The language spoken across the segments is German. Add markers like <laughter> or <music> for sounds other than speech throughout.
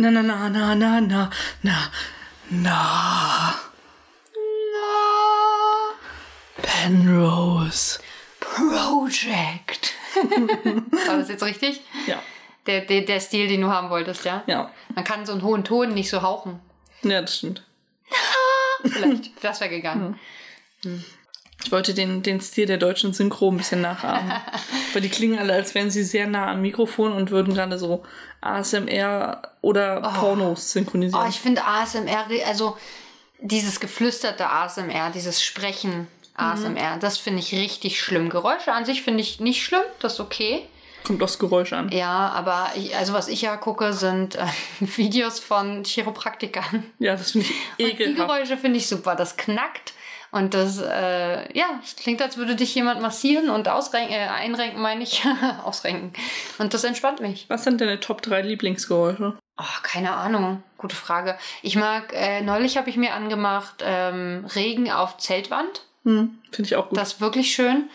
Na, na, na, na, na, na, na, na. Penrose. Project. <laughs> War das jetzt richtig? Ja. Der, der, der Stil, den du haben wolltest, ja? Ja. Man kann so einen hohen Ton nicht so hauchen. Ja, das stimmt. <laughs> Vielleicht. Das wäre gegangen. Ich wollte den, den Stil der deutschen Synchro ein bisschen nachahmen. <laughs> Weil die klingen alle, als wären sie sehr nah am Mikrofon und würden gerade so ASMR oder Pornos synchronisieren. Oh, ich finde ASMR, also dieses geflüsterte ASMR, dieses Sprechen ASMR, das finde ich richtig schlimm. Geräusche an sich finde ich nicht schlimm, das ist okay. Kommt aufs Geräusch an. Ja, aber ich, also was ich ja gucke, sind äh, <laughs> Videos von Chiropraktikern. Ja, das finde ich Und die ekelhaft. Geräusche finde ich super. Das knackt und das, äh, ja, es klingt, als würde dich jemand massieren und ausrenken, äh, einrenken, meine ich. <laughs> ausrenken. Und das entspannt mich. Was sind deine Top 3 Lieblingsgeräusche? Oh, keine Ahnung. Gute Frage. Ich mag, äh, neulich habe ich mir angemacht, ähm, Regen auf Zeltwand. Hm, finde ich auch gut. Das ist wirklich schön.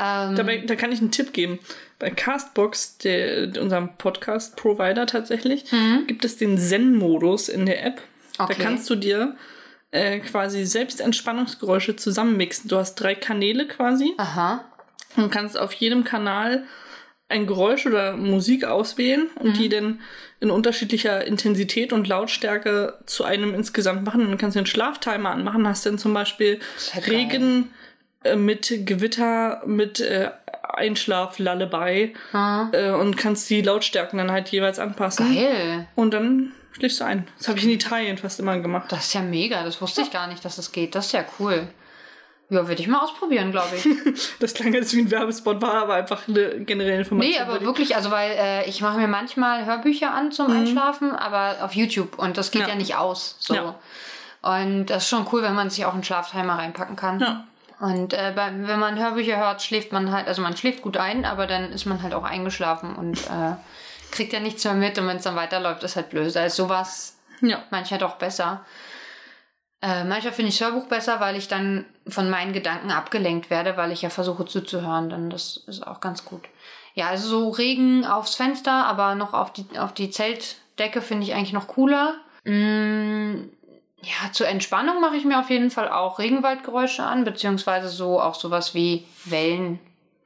Ähm, Dabei, da kann ich einen Tipp geben. Bei Castbox, der, unserem Podcast-Provider tatsächlich, gibt es den Zen-Modus in der App. Mhm. Okay. Da kannst du dir äh, quasi selbst Entspannungsgeräusche zusammenmixen. Du hast drei Kanäle quasi aha. und kannst auf jedem Kanal ein Geräusch oder Musik auswählen und Mhm. die dann in unterschiedlicher Intensität und Lautstärke zu einem insgesamt machen. Und dann kannst du einen Schlaftimer anmachen, hast dann zum Beispiel. Regen äh, mit Gewitter, mit äh, Einschlaf, Lullaby Ah, äh, und kannst die Lautstärken dann halt jeweils anpassen. geil. Und dann schläfst du ein. Das habe ich in Italien fast immer gemacht. Das ist ja mega. Das wusste ich gar nicht, dass das geht. Das ist ja cool. Ja, würde ich mal ausprobieren, glaube ich. <laughs> Das klang jetzt wie ein Werbespot, war aber einfach eine generelle Information. Nee, aber wirklich, also weil äh, ich mache mir manchmal Hörbücher an zum Einschlafen, aber auf YouTube und das geht ja, Ja. nicht aus. So. Ja. Und das ist schon cool, wenn man sich auch einen Schlaftimer reinpacken kann. Ja. Und äh, bei, wenn man Hörbücher hört, schläft man halt, also man schläft gut ein, aber dann ist man halt auch eingeschlafen und äh, kriegt ja nichts mehr mit und wenn es dann weiterläuft, ist halt blöd. Ist sowas Ja. manchmal doch besser. Äh, manchmal finde ich das Hörbuch besser, weil ich dann von meinen Gedanken abgelenkt werde, weil ich ja versuche zuzuhören. Dann das ist auch ganz gut. Ja, also so Regen aufs Fenster, aber noch auf die, auf die Zeltdecke finde ich eigentlich noch cooler. Mm, ja, zur Entspannung mache ich mir auf jeden Fall auch Regenwaldgeräusche an, beziehungsweise so auch sowas wie Wellen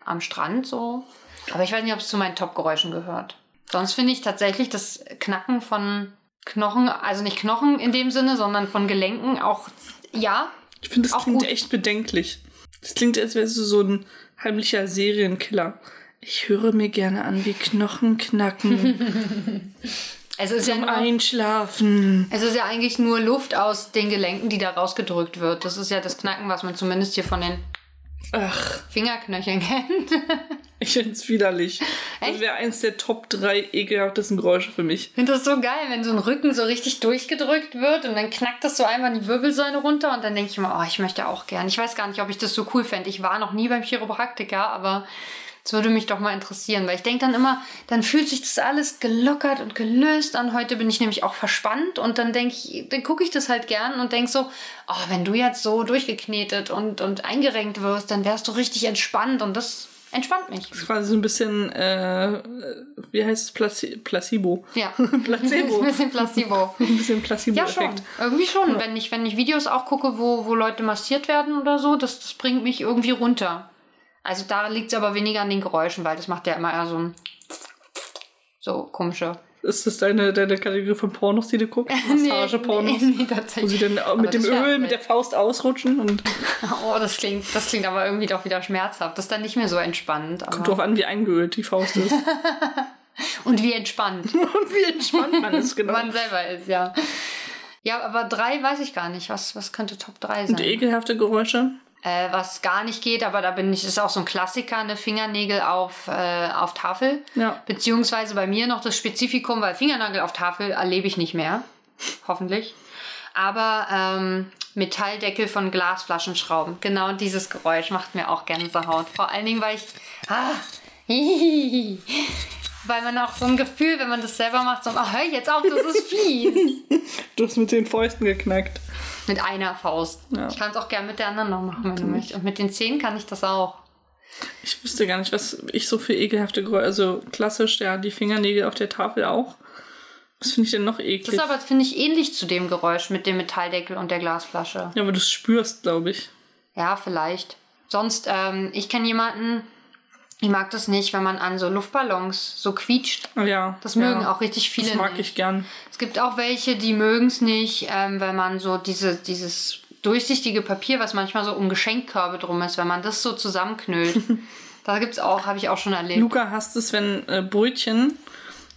am Strand so. Aber ich weiß nicht, ob es zu meinen Top-Geräuschen gehört. Sonst finde ich tatsächlich das Knacken von Knochen, also nicht Knochen in dem Sinne, sondern von Gelenken auch, ja, Ich finde, das Auch klingt gut. echt bedenklich. Das klingt, als wärst du so ein heimlicher Serienkiller. Ich höre mir gerne an, wie Knochen knacken <laughs> es ist ja zum nur, Einschlafen. es ist ja eigentlich nur Luft aus den Gelenken, die da rausgedrückt wird. Das ist ja das Knacken, was man zumindest hier von den Ach, Fingerknöcheln <laughs> kennt. Ich finde es widerlich. Das Echt? wäre eins der Top 3 ekelhaftesten Geräusche für mich. Ich finde das so geil, wenn so ein Rücken so richtig durchgedrückt wird und dann knackt das so einmal die Wirbelsäule runter und dann denke ich mir, oh, ich möchte auch gern. Ich weiß gar nicht, ob ich das so cool fände. Ich war noch nie beim Chiropraktiker, aber es würde mich doch mal interessieren, weil ich denke dann immer, dann fühlt sich das alles gelockert und gelöst an. Heute bin ich nämlich auch verspannt und dann denke ich, dann gucke ich das halt gern und denke so, oh, wenn du jetzt so durchgeknetet und, und eingerenkt wirst, dann wärst du richtig entspannt und das entspannt mich. Das ist quasi so ein bisschen, äh, wie heißt es, Placi Placebo. Ja. <laughs> Placebo. Ein bisschen Placebo. <laughs> Ein bisschen Ja, Placebo-Effekt. schon. Irgendwie schon. Wenn, ich, wenn ich Videos auch gucke, wo, wo Leute massiert werden oder so, das, das bringt mich irgendwie runter. Also da liegt es aber weniger an den Geräuschen, weil das macht ja immer eher so ein so komische. Ist das deine, deine Kategorie von Pornos, die du guckst? <laughs> Massage-Pornos? Nee, nee, Wo tatsächlich. sie dann Aber mit dem Öl, mit der Faust ausrutschen und <laughs> Oh, das klingt, das klingt aber irgendwie doch wieder schmerzhaft. Das ist dann nicht mehr so entspannend. kommt drauf an, wie eingeölt die Faust ist. <laughs> und wie entspannt und wie entspannt man ist, genau. man selber ist, ja. Ja, aber drei weiß ich gar nicht. Was, was könnte Top 3 sein? Und ekelhafte Geräusche. Äh, was gar nicht geht, aber da bin ich, ist auch so ein Klassiker, eine Fingernägel auf, äh, auf Tafel. Ja. Beziehungsweise bei mir noch das Spezifikum, weil Fingernagel auf Tafel erlebe ich nicht mehr. <laughs> Hoffentlich. Aber ähm, Metalldeckel von Glasflaschenschrauben. Genau dieses Geräusch macht mir auch Gänsehaut. Vor allen Dingen, weil ich. Ah. <laughs> weil man auch so ein Gefühl, wenn man das selber macht, so, oh, hör jetzt auf, das ist fies. <laughs> Du hast mit den Fäusten geknackt. mit einer Faust. Ja. Ich kann es auch gerne mit der anderen noch machen, wenn du möchtest. Und mit den Zehen kann ich das auch. Ich wüsste gar nicht, was ich so für ekelhafte Geräusche. Also klassisch, ja, die Fingernägel auf der Tafel auch. Was finde ich denn noch Das eklig? ist aber, finde ich, ähnlich zu dem Geräusch mit dem Metalldeckel und der Glasflasche. ja, aber du spürst, glaube ich. Ja, vielleicht. Sonst, ähm, ich kenne jemanden, ich mag das nicht, wenn man an so Luftballons so quietscht. Ja. Das mögen ja. auch richtig viele Das mag nicht. ich gern. Es gibt auch welche, die mögen es nicht, ähm, wenn man so diese, dieses durchsichtige Papier, was manchmal so um Geschenkkörbe drum ist, wenn man das so zusammenknüllt. <laughs> da gibt's auch, habe ich auch schon erlebt. Luca hasst es, wenn äh, Brötchen,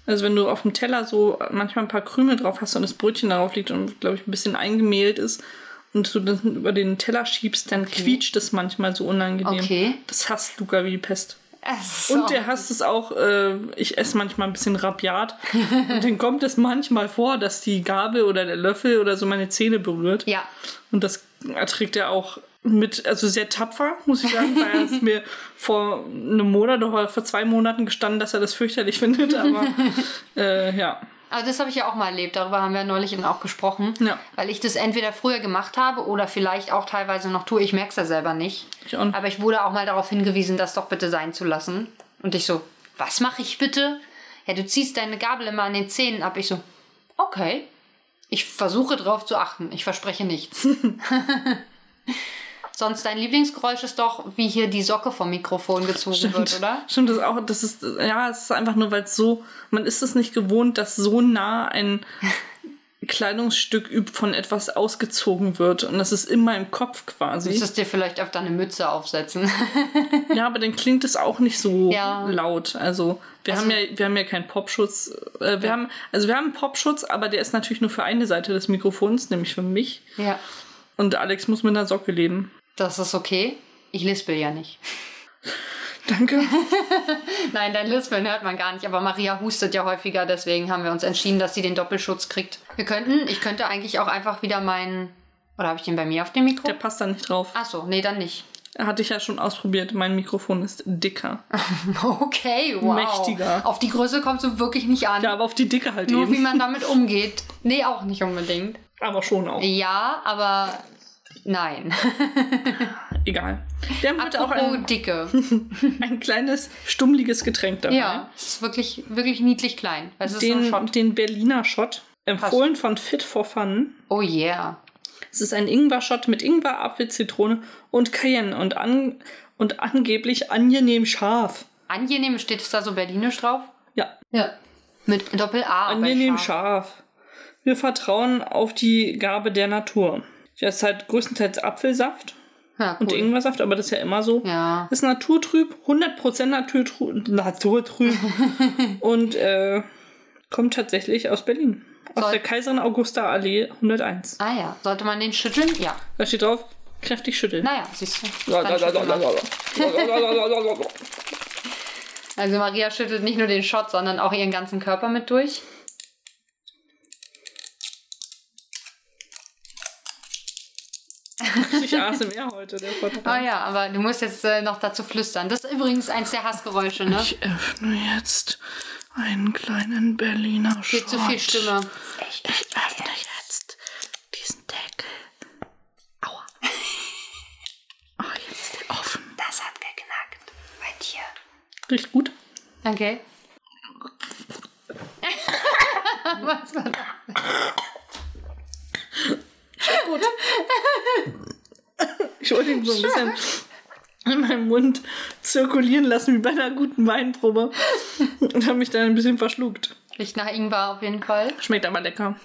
also wenn du auf dem Teller so manchmal ein paar Krümel drauf hast und das Brötchen darauf liegt und, glaube ich, ein bisschen eingemehlt ist und du das über den Teller schiebst, dann quietscht es manchmal so unangenehm. Okay. Das hasst Luca wie die Pest. Ist Und der hasst es auch, äh, ich esse manchmal ein bisschen rabiat. <laughs> und dann kommt es manchmal vor, dass die Gabel oder der Löffel oder so meine Zähne berührt. Ja, Und das erträgt er auch mit, also sehr tapfer, muss ich sagen, weil er es mir vor einem Monat oder vor zwei Monaten gestanden, dass er das fürchterlich <laughs> findet. Aber äh, ja. Aber das habe ich ja auch mal erlebt. Darüber haben wir neulich eben auch gesprochen. Ja. Weil ich das entweder früher gemacht habe oder vielleicht auch teilweise noch tue. Ich merke es ja selber nicht. Ich auch. Aber ich wurde auch mal darauf hingewiesen, das doch bitte sein zu lassen. Und ich so, was mache ich bitte? Ja, du ziehst deine Gabel immer an den Zähnen ab. Ich so, okay. Ich versuche drauf zu achten. Ich verspreche nichts. <laughs> Sonst dein Lieblingsgeräusch ist doch, wie hier die Socke vom Mikrofon gezogen wird, oder? Stimmt, das auch. Das ist, ja, es ist einfach nur, weil es so, man ist es nicht gewohnt, dass so nah ein <laughs> Kleidungsstück von etwas ausgezogen wird. Und das ist immer im Kopf quasi. Müsstest dir vielleicht öfter eine Mütze aufsetzen. Ja, aber dann klingt es auch nicht so Ja. laut. Also wir Also- haben ja, wir haben ja keinen Popschutz. Äh, wir haben, also wir haben einen Popschutz, aber der ist natürlich nur für eine Seite des Mikrofons, nämlich für mich. ja. Und Alex muss mit einer Socke leben. Das ist okay. Ich lispel ja nicht. <laughs> Danke. <laughs> Nein, dein Lispeln hört man gar nicht, aber Maria hustet ja häufiger, deswegen haben wir uns entschieden, dass sie den Doppelschutz kriegt. Wir könnten, ich könnte eigentlich auch einfach wieder meinen. Oder habe ich den bei mir auf dem Mikro? Der passt da nicht drauf. Achso, nee, dann nicht. Hatte ich ja schon ausprobiert. Mein Mikrofon ist dicker. <laughs> Okay, wow. Mächtiger. Auf die Größe kommst du wirklich nicht an. Ja, aber auf die Dicke halt Nur wie eben. man damit umgeht. Nee, auch nicht unbedingt. Aber schon auch. Ja, aber nein. <laughs> Egal. Wir haben heute auch ein, Dicke. <laughs> ein kleines, stummliges Getränk dabei. Ja, es ist wirklich, wirklich niedlich klein. Es Den, den Berliner Shot. Empfohlen von Fit for Fun. Oh yeah. Es ist ein Ingwer-Shot mit Ingwer, Apfel, Zitrone und Cayenne und, an, und angeblich angenehm scharf. Angenehm steht es da so berlinisch drauf? Ja, Ja. Mit Doppel-A. angenehm scharf. scharf. Wir vertrauen auf die Gabe der Natur. Ja, es ist halt größtenteils Apfelsaft Ja, cool. und Ingwersaft, aber das ist ja immer so. Ja. Ist naturtrüb, 100% naturtrüb, naturtrüb <laughs> und äh, kommt tatsächlich aus Berlin. Aus Soll- der Kaiserin Augusta Allee 101. Ah ja. Sollte man den schütteln? Ja. Da steht drauf, kräftig schütteln. Naja, siehst du. <laughs> Also Maria schüttelt nicht nur den Shot, sondern auch ihren ganzen Körper mit durch. <laughs> Ich ASMR heute, der Podcast. Oh ja, aber du musst jetzt äh, noch dazu flüstern. Das ist übrigens eins der Hassgeräusche, ne? Ich öffne jetzt einen kleinen Berliner Viel Shot. zu viel Stimme. Ich öffne jetzt diesen Deckel. Aua. <laughs> Oh, jetzt ist der offen. Das hat geknackt. Bei dir. Riecht gut. Okay. <laughs> Was war das? Gut. <laughs> Ich wollte ihn so ein bisschen in meinem Mund zirkulieren lassen, wie bei einer guten Weinprobe. Und habe mich dann ein bisschen verschluckt. Riecht nach Ingwer auf jeden Fall. Schmeckt aber lecker.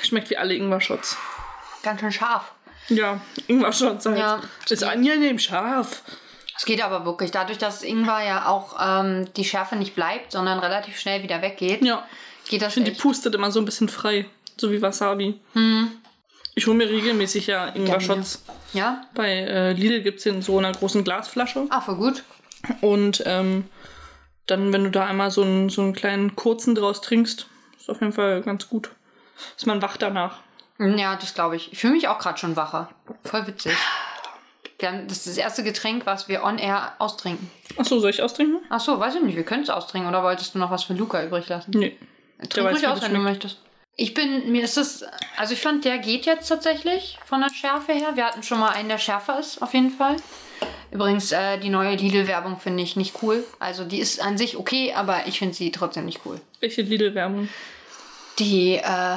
Schmeckt wie alle Ingwer-Shots. Ganz schön scharf. Ja, Ingwer-Shots halt. Ja. Ist angenehm scharf. Es geht aber wirklich. Dadurch, dass Ingwer ja auch ähm, die Schärfe nicht bleibt, sondern relativ schnell wieder weggeht, Ja. geht das Ich finde, die pustet immer so ein bisschen frei. So wie Wasabi. Ich hole mir regelmäßig ja Ingwer-Shots. Ja? Bei äh, Lidl gibt es in so einer großen Glasflasche. Ah, voll gut. Und ähm, dann, wenn du da einmal so einen, so einen kleinen kurzen draus trinkst, ist auf jeden Fall ganz gut. Ist man wach danach. Ja, das glaube ich. Ich fühle mich auch gerade schon wacher. Voll witzig. Wir haben, das ist das erste Getränk, was wir on air austrinken. Achso, soll ich austrinken? Ach so, weiß ich nicht. Wir können es austrinken. Oder wolltest du noch was für Luca übrig lassen? Nee. Trink ruhig aus, wenn du möchtest. Ich bin, mir ist das, also ich fand, der geht jetzt tatsächlich von der Schärfe her. Wir hatten schon mal einen, der schärfer ist, auf jeden Fall. Übrigens, äh, die neue Lidl-Werbung finde ich nicht cool. Also die ist an sich okay, aber ich finde sie trotzdem nicht cool. Welche Lidl-Werbung? Die, äh,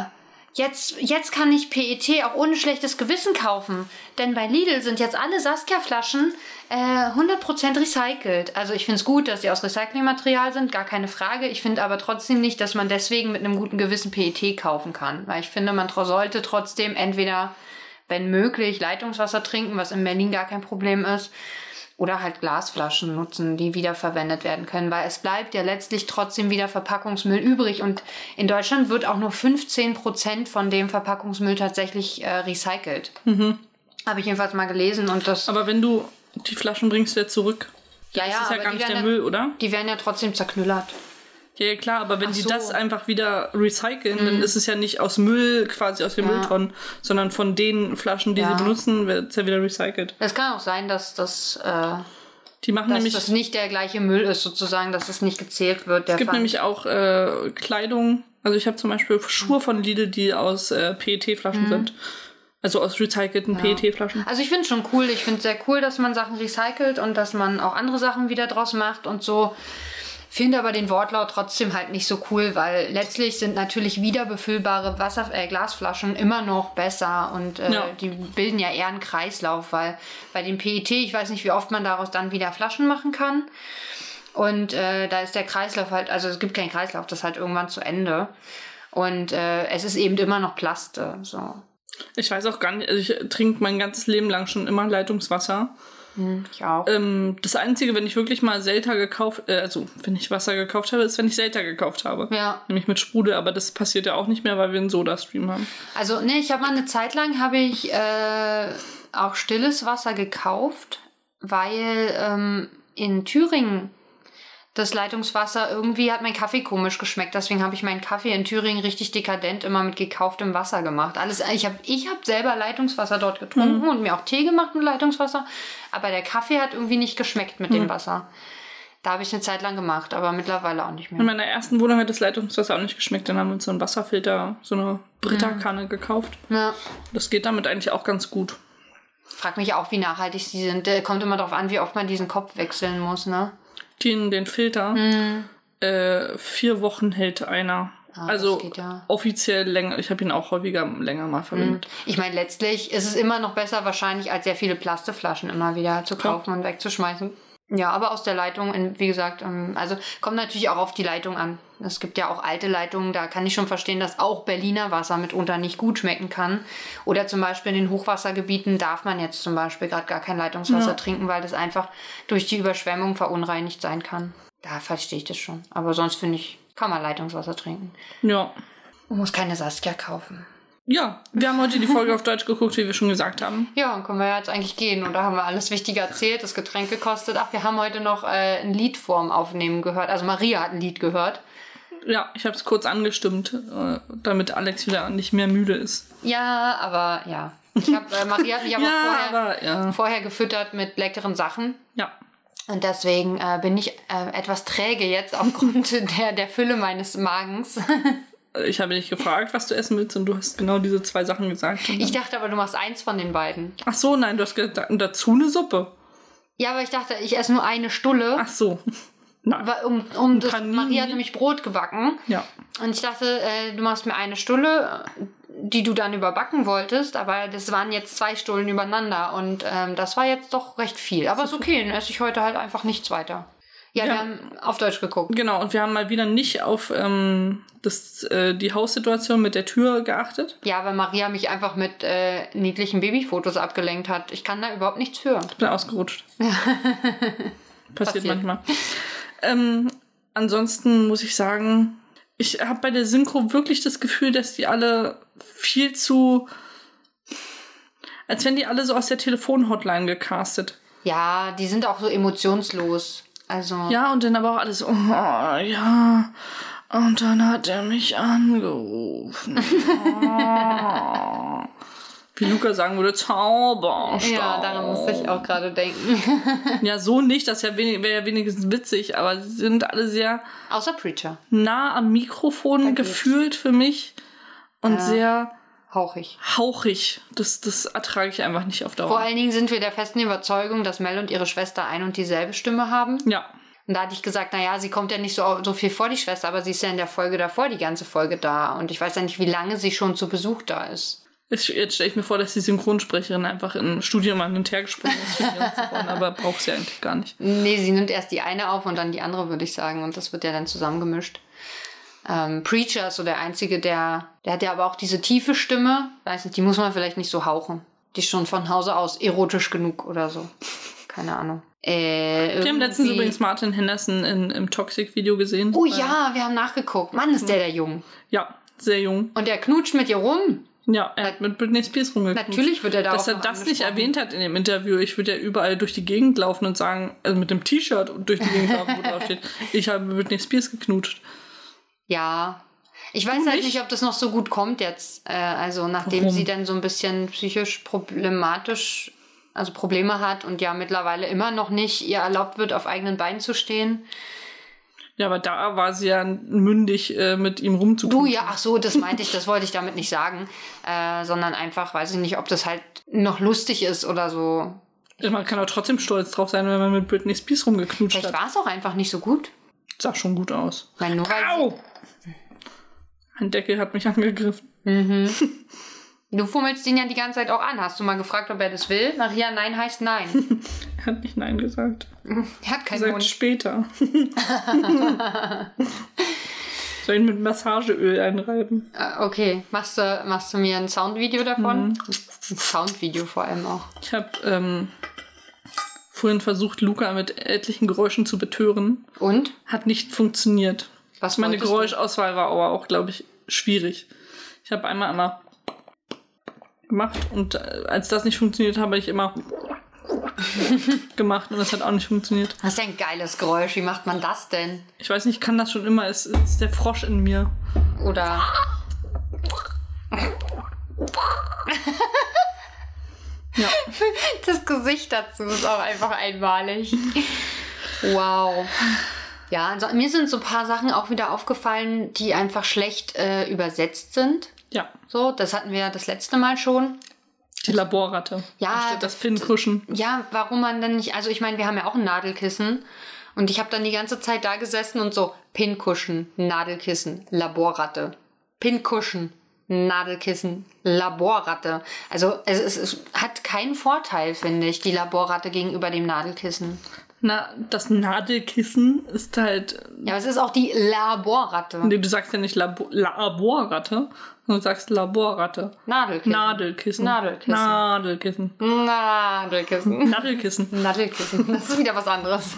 jetzt, jetzt kann ich PET auch ohne schlechtes Gewissen kaufen. Denn bei Lidl sind jetzt alle Saskia-Flaschen äh, 100% recycelt. Also ich finde es gut, dass sie aus Recyclingmaterial sind, gar keine Frage. Ich finde aber trotzdem nicht, dass man deswegen mit einem guten Gewissen PET kaufen kann. Weil ich finde, man sollte trotzdem entweder, wenn möglich, Leitungswasser trinken, was in Berlin gar kein Problem ist oder halt Glasflaschen nutzen, die wiederverwendet werden können, weil es bleibt ja letztlich trotzdem wieder Verpackungsmüll übrig und in Deutschland wird auch nur 15 Prozent von dem Verpackungsmüll tatsächlich äh, recycelt. Mhm. Habe ich jedenfalls mal gelesen und das. Aber wenn du die Flaschen bringst wieder zurück, ja, ja, das ist ja gar nicht der Müll, oder? Die werden ja trotzdem zerknüllert. Ja, klar, aber wenn Ach die so. das einfach wieder recyceln, mhm. dann ist es ja nicht aus Müll, quasi aus den ja. Mülltonnen, sondern von den Flaschen, die ja. sie benutzen, wird es ja wieder recycelt. Es kann auch sein, dass das. Äh, die machen dass nämlich, das nicht der gleiche Müll ist, sozusagen, dass es nicht gezählt wird. es gibt Fang. nämlich auch äh, Kleidung. Also ich habe zum Beispiel Schuhe von Lidl, die aus äh, PET-Flaschen mhm. sind. Also aus recycelten ja. PET-Flaschen. Also ich finde schon cool. Ich finde es sehr cool, dass man Sachen recycelt und dass man auch andere Sachen wieder draus macht und so. Finde aber den Wortlaut trotzdem halt nicht so cool, weil letztlich sind natürlich wiederbefüllbare Wasser äh, Glasflaschen immer noch besser und äh, ja. die bilden ja eher einen Kreislauf, weil bei dem PET, ich weiß nicht, wie oft man daraus dann wieder Flaschen machen kann. Und äh, da ist der Kreislauf halt, also es gibt keinen Kreislauf, das ist halt irgendwann zu Ende. Und äh, es ist eben immer noch Plaste. So. Ich weiß auch gar nicht, also ich trinke mein ganzes Leben lang schon immer Leitungswasser. Hm, ich auch. Ähm, das Einzige, wenn ich wirklich mal Selta gekauft, äh, also wenn ich Wasser gekauft habe, ist, wenn ich Selta gekauft habe. Ja. Nämlich mit Sprudel, aber das passiert ja auch nicht mehr, weil wir einen Soda-Stream haben. Also, ne, ich habe mal eine Zeit lang, habe ich äh, auch stilles Wasser gekauft, weil ähm, in Thüringen das Leitungswasser, irgendwie hat mein Kaffee komisch geschmeckt. Deswegen habe ich meinen Kaffee in Thüringen richtig dekadent immer mit gekauftem Wasser gemacht. Alles, ich habe ich hab selber Leitungswasser dort getrunken mhm. und mir auch Tee gemacht mit Leitungswasser. Aber der Kaffee hat irgendwie nicht geschmeckt mit mhm. dem Wasser. Da habe ich eine Zeit lang gemacht, aber mittlerweile auch nicht mehr. In meiner ersten Wohnung hat das Leitungswasser auch nicht geschmeckt. Dann haben wir uns so einen Wasserfilter, so eine Britta-Kanne mhm. gekauft. Ja. Das geht damit eigentlich auch ganz gut. Frag mich auch, wie nachhaltig sie sind. Kommt immer darauf an, wie oft man diesen Kopf wechseln muss, ne? Den, den Filter. Mhm. Äh, vier Wochen hält einer. Ah, also ja. offiziell länger. Ich habe ihn auch häufiger länger mal verwendet. Mhm. Ich meine, letztlich ist es immer noch besser wahrscheinlich, als sehr viele Plastikflaschen immer wieder zu kaufen ja. und wegzuschmeißen. Ja, aber aus der Leitung, wie gesagt, ähm, also kommt natürlich auch auf die Leitung an. Es gibt ja auch alte Leitungen, da kann ich schon verstehen, dass auch Berliner Wasser mitunter nicht gut schmecken kann. Oder zum Beispiel in den Hochwassergebieten darf man jetzt zum Beispiel gerade gar kein Leitungswasser ja. trinken, weil das einfach durch die Überschwemmung verunreinigt sein kann. Da verstehe ich das schon. Aber sonst finde ich, kann man Leitungswasser trinken. Ja. Man muss keine Saskia kaufen. Ja, wir haben heute die Folge auf Deutsch geguckt, wie wir schon gesagt haben. Ja, dann können wir jetzt eigentlich gehen. Und da haben wir alles Wichtige erzählt, das Getränk gekostet. Ach, wir haben heute noch äh, ein Lied vorm Aufnehmen gehört. Also Maria hat ein Lied gehört. Ja, ich habe es kurz angestimmt, äh, damit Alex wieder nicht mehr müde ist. Ja, aber ja. Ich hab, äh, Maria hat mich <laughs> aber, ja, vorher, aber ja. vorher gefüttert mit leckeren Sachen. Ja. Und deswegen äh, bin ich äh, etwas träge jetzt aufgrund <laughs> der, der Fülle meines Magens. Ich habe dich gefragt, was du essen willst, und du hast genau diese zwei Sachen gesagt. Ich dachte aber, du machst eins von den beiden. Ach so, nein, du hast gesagt, dazu eine Suppe. Ja, aber ich dachte, ich esse nur eine Stulle. Ach so. Nein. Um, um das, Maria hat nämlich Brot gebacken. Ja. Und ich dachte, äh, du machst mir eine Stulle, die du dann überbacken wolltest, aber das waren jetzt zwei Stullen übereinander und ähm, das war jetzt doch recht viel. Aber ist okay, dann esse ich heute halt einfach nichts weiter. Ja, ja, wir haben auf Deutsch geguckt. Genau, und wir haben mal wieder nicht auf ähm, das, äh, die Haussituation mit der Tür geachtet. Ja, weil Maria mich einfach mit äh, niedlichen Babyfotos abgelenkt hat. Ich kann da überhaupt nichts hören. Ich bin ausgerutscht. <laughs> Passiert, Passiert, manchmal. Ähm, ansonsten muss ich sagen, ich habe bei der Synchro wirklich das Gefühl, dass die alle viel zu. als wenn die alle so aus der Telefonhotline gecastet. Ja, die sind auch so emotionslos. Also. Ja, und dann aber auch alles, oh, ja. Und dann hat er mich angerufen. <laughs> Oh. Wie Luca sagen würde, Zauberstab. Ja, daran musste ich auch gerade denken. <laughs> ja, so nicht, das wäre ja wenigstens witzig, aber sie sind alle sehr. Außer Preacher. Nah am Mikrofon gefühlt für mich. Und ja. sehr Hauchig. Hauchig. Das, das ertrage ich einfach nicht auf Dauer. Vor allen Dingen sind wir der festen Überzeugung, dass Mel und ihre Schwester ein und dieselbe Stimme haben. Ja. Und da hatte ich gesagt, naja, sie kommt ja nicht so, so viel vor, die Schwester, aber sie ist ja in der Folge davor die ganze Folge da. Und ich weiß ja nicht, wie lange sie schon zu Besuch da ist. Jetzt, jetzt stelle ich mir vor, dass die Synchronsprecherin einfach im Studio mal hin und her gesprungen ist, aber braucht sie eigentlich gar nicht. Nee, sie nimmt erst die eine auf und dann die andere, würde ich sagen. Und das wird ja dann zusammengemischt. Ähm, Preacher ist so der Einzige, der, der hat ja aber auch diese tiefe Stimme. Weiß nicht, die muss man vielleicht nicht so hauchen. Die ist schon von Hause aus erotisch genug oder so. Keine Ahnung. Äh, Wir haben letztens übrigens Martin Henderson in, im Toxic-Video gesehen. Oh ja, wir haben nachgeguckt. Mann, ist der der Jung. Ja, sehr jung. Und der knutscht mit ihr rum. Ja, er hat mit Britney Spears rumgeknutscht. Natürlich wird er da Dass er das nicht erwähnt hat in dem Interview. Ich würde ja überall durch die Gegend laufen und sagen, also mit dem T-Shirt und durch die Gegend laufen, wo drauf steht, <laughs> ich habe mit Britney Spears geknutscht. Ja. Ich weiß halt nicht? nicht, ob das noch so gut kommt jetzt. Äh, also nachdem Warum? sie dann so ein bisschen psychisch problematisch, also Probleme hat und ja mittlerweile immer noch nicht ihr erlaubt wird, auf eigenen Beinen zu stehen. Ja, aber da war sie ja mündig, äh, mit ihm Du rumzuknutschen. ja, ach so, das meinte ich, das wollte ich damit nicht sagen. Äh, sondern einfach, weiß ich nicht, ob das halt noch lustig ist oder so. Man kann auch trotzdem stolz drauf sein, wenn man mit Britney Spears rumgeknutscht Vielleicht hat. war es auch einfach nicht so gut. Sah schon gut aus. Meine, nur weil Au! Mein Deckel hat mich angegriffen. <laughs> du fummelst ihn ja die ganze Zeit auch an. Hast du mal gefragt, ob er das will? Ja, nein heißt nein. <laughs> Er hat nicht Nein gesagt. <laughs> er hat Er keinen sagt Mund. später. <laughs> Soll ihn mit Massageöl einreiben? Äh, Okay, machst du, machst du mir ein Soundvideo davon? Ein Soundvideo vor allem auch. Ich habe ähm, vorhin versucht, Luca mit etlichen Geräuschen zu betören. Und? Hat nicht funktioniert. Was Meine wolltest du? Geräuschauswahl war aber auch, glaube ich, schwierig. Ich habe einmal einmal gemacht und äh, als das nicht funktioniert, habe ich immer <laughs> gemacht und das hat auch nicht funktioniert. Das ist ja ein geiles Geräusch. Wie macht man das denn? Ich weiß nicht, ich kann das schon immer. Es ist der Frosch in mir. Oder. <laughs> Ja. Das Gesicht dazu ist auch einfach einmalig. Wow. Ja, also mir sind so ein paar Sachen auch wieder aufgefallen, die einfach schlecht äh, übersetzt sind. Ja. So, das hatten wir ja das letzte Mal schon. Die Laborratte. Ja, das das- Pinnkuschen. Ja, warum man dann nicht, also ich meine, wir haben ja auch ein Nadelkissen und ich habe dann die ganze Zeit da gesessen und so Pinnkuschen, Nadelkissen, Laborratte, Pinnkuschen, Nadelkissen, Laborratte. Also es, es, es hat keinen Vorteil, finde ich, die Laborratte gegenüber dem Nadelkissen. Na, das Nadelkissen ist halt. Ja, aber es ist auch die Laborratte. Nee, du sagst ja nicht Labo Laborratte, sondern du sagst Laborratte. Nadelkissen. Nadelkissen. Nadelkissen. Nadelkissen. Nadelkissen. Nadelkissen. Nadelkissen. Das ist wieder was anderes.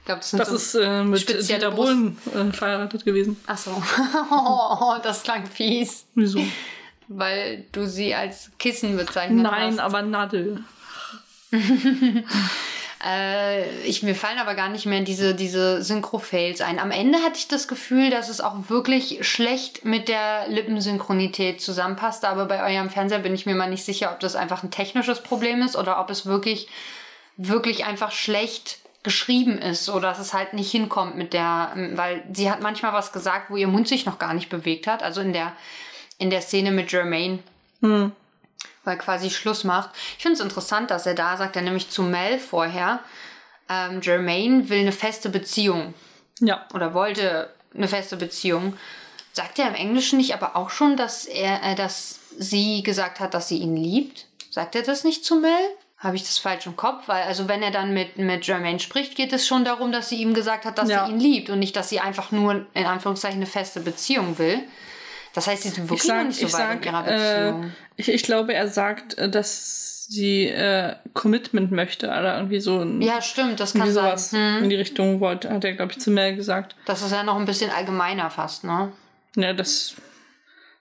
Ich glaube, das sind Das so ist äh, mit Dieter Bohlen äh, verheiratet gewesen. Ach so. <laughs> Oh, das klang fies. Wieso? Weil du sie als Kissen bezeichnet Nein, hast. aber Nadel. <laughs> Äh, ich, mir fallen aber gar nicht mehr diese, diese Synchro-Fails ein. Am Ende hatte ich das Gefühl, dass es auch wirklich schlecht mit der Lippensynchronität zusammenpasste. Aber bei eurem Fernseher bin ich mir mal nicht sicher, ob das einfach ein technisches Problem ist oder ob es wirklich, wirklich einfach schlecht geschrieben ist oder dass es halt nicht hinkommt mit der, weil sie hat manchmal was gesagt, wo ihr Mund sich noch gar nicht bewegt hat. Also in der, in der Szene mit Jermaine Hm. Weil quasi Schluss macht. Ich finde es interessant, dass er da sagt, er nämlich zu Mel vorher, ähm, Jermaine will eine feste Beziehung Ja. oder wollte eine feste Beziehung. Sagt er im Englischen nicht aber auch schon, dass er, äh, dass sie gesagt hat, dass sie ihn liebt? Sagt er das nicht zu Mel? Habe ich das falsch im Kopf? Weil, also wenn er dann mit, mit Jermaine spricht, geht es schon darum, dass sie ihm gesagt hat, dass Ja. sie ihn liebt und nicht, dass sie einfach nur in Anführungszeichen eine feste Beziehung will. Das heißt, sie sind wirklich Ich noch sag, nicht so weit sag, in ihrer äh, Beziehung. Ich, ich glaube, er sagt, äh, dass sie äh, Commitment möchte oder irgendwie so ein, ja, stimmt, das kann sein. sowas Hm. in die Richtung wollte, hat er, glaube ich, zu Mel gesagt. Das ist ja noch ein bisschen allgemeiner fast, ne? Ja, das,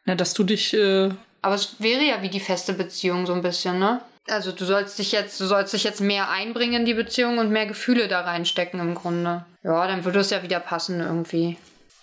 ja, dass du dich, äh, Aber es wäre ja wie die feste Beziehung so ein bisschen, ne? Also du sollst dich jetzt, du sollst dich jetzt mehr einbringen in die Beziehung und mehr Gefühle da reinstecken im Grunde. Ja, dann würde es ja wieder passen irgendwie.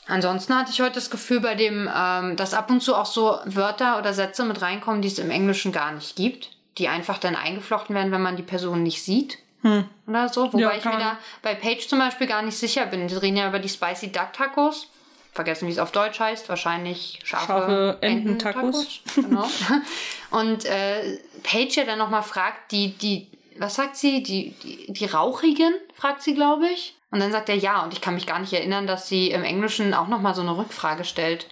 Ansonsten hatte ich heute das Gefühl bei dem, ähm, dass ab und zu auch so Wörter oder Sätze mit reinkommen, die es im Englischen gar nicht gibt, die einfach dann eingeflochten werden, wenn man die Person nicht sieht. hm, Oder so. Wobei Ja, ich mir da bei Page zum Beispiel gar nicht sicher bin. Die reden ja über die Spicy Duck Tacos. vergessen, wie es auf Deutsch heißt. Wahrscheinlich scharfe, Scharfe Enten-Tacos. Genau. <laughs> Und äh, Paige ja dann nochmal fragt, die, die, was sagt sie? Die, die, die Rauchigen, fragt sie, glaube ich. Und dann sagt er ja. Und ich kann mich gar nicht erinnern, dass sie im Englischen auch nochmal so eine Rückfrage stellt.